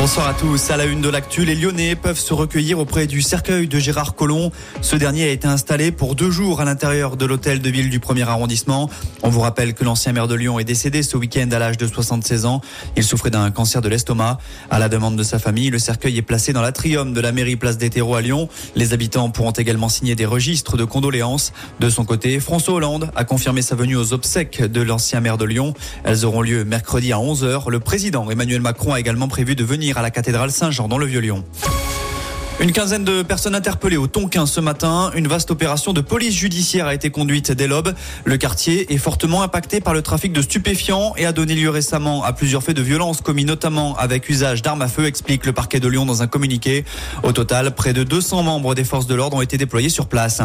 Bonsoir à tous. À la une de l'actu, les Lyonnais peuvent se recueillir auprès du cercueil de Gérard Collomb. Ce dernier a été installé pour deux jours à l'intérieur de l'hôtel de ville du premier arrondissement. On vous rappelle que l'ancien maire de Lyon est décédé ce week-end à l'âge de 76 ans. Il souffrait d'un cancer de l'estomac. À la demande de sa famille, le cercueil est placé dans l'atrium de la mairie place des Terreaux à Lyon. Les habitants pourront également signer des registres de condoléances. De son côté, François Hollande a confirmé sa venue aux obsèques de l'ancien maire de Lyon. Elles auront lieu mercredi à 11h. Le président Emmanuel Macron a également prévu de venir à la cathédrale Saint-Jean dans le Vieux-Lyon. Une quinzaine de personnes interpellées au Tonkin ce matin. Une vaste opération de police judiciaire a été conduite dès l'aube. Le quartier est fortement impacté par le trafic de stupéfiants et a donné lieu récemment à plusieurs faits de violence commis notamment avec usage d'armes à feu, explique le parquet de Lyon dans un communiqué. Au total, près de 200 membres des forces de l'ordre ont été déployés sur place.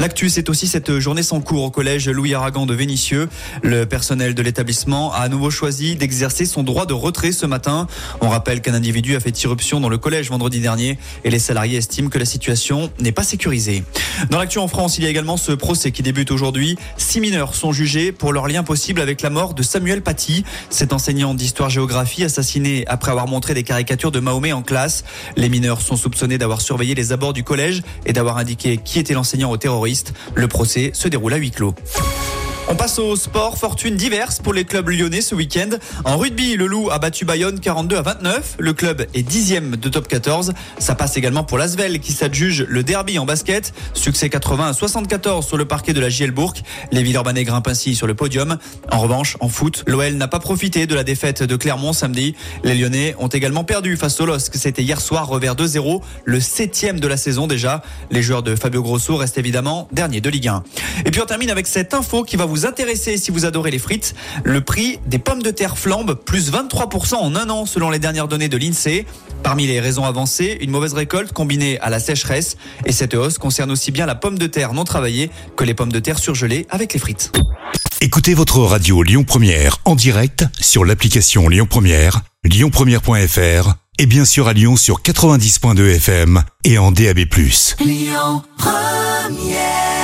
L'actu, c'est aussi cette journée sans cours au collège Louis Aragon de Vénissieux. Le personnel de l'établissement a à nouveau choisi d'exercer son droit de retrait ce matin. On rappelle qu'un individu a fait irruption dans le collège vendredi dernier et les salariés estiment que la situation n'est pas sécurisée. Dans l'actu en France, il y a également ce procès qui débute aujourd'hui. Six mineurs sont jugés pour leur lien possible avec la mort de Samuel Paty, cet enseignant d'histoire-géographie assassiné après avoir montré des caricatures de Mahomet en classe. Les mineurs sont soupçonnés d'avoir surveillé les abords du collège et d'avoir indiqué qui était l'enseignant aux terroristes. Le procès se déroule à huis clos. On passe au sport, fortune diverse pour les clubs lyonnais ce week-end. En rugby, le Loup a battu Bayonne 42 à 29. Le club est dixième de top 14. Ça passe également pour l'Asvel qui s'adjuge le derby en basket. Succès 80 à 74 sur le parquet de la JL Bourg. Les Villeurbanais grimpent ainsi sur le podium. En revanche, en foot, l'OL n'a pas profité de la défaite de Clermont samedi. Les Lyonnais ont également perdu face au LOSC. C'était hier soir, revers 2-0, le septième de la saison déjà. Les joueurs de Fabio Grosso restent évidemment derniers de Ligue 1. Et puis on termine avec cette info qui va vous intéresser si vous adorez les frites. Le prix des pommes de terre flambe, plus 23% en un an selon les dernières données de l'INSEE. Parmi les raisons avancées, une mauvaise récolte combinée à la sécheresse. Et cette hausse concerne aussi bien la pomme de terre non travaillée que les pommes de terre surgelées avec les frites. Écoutez votre radio Lyon Première en direct sur l'application Lyon Première, lyonpremière.fr et bien sûr à Lyon sur 90.2 FM et en DAB+. Lyon Première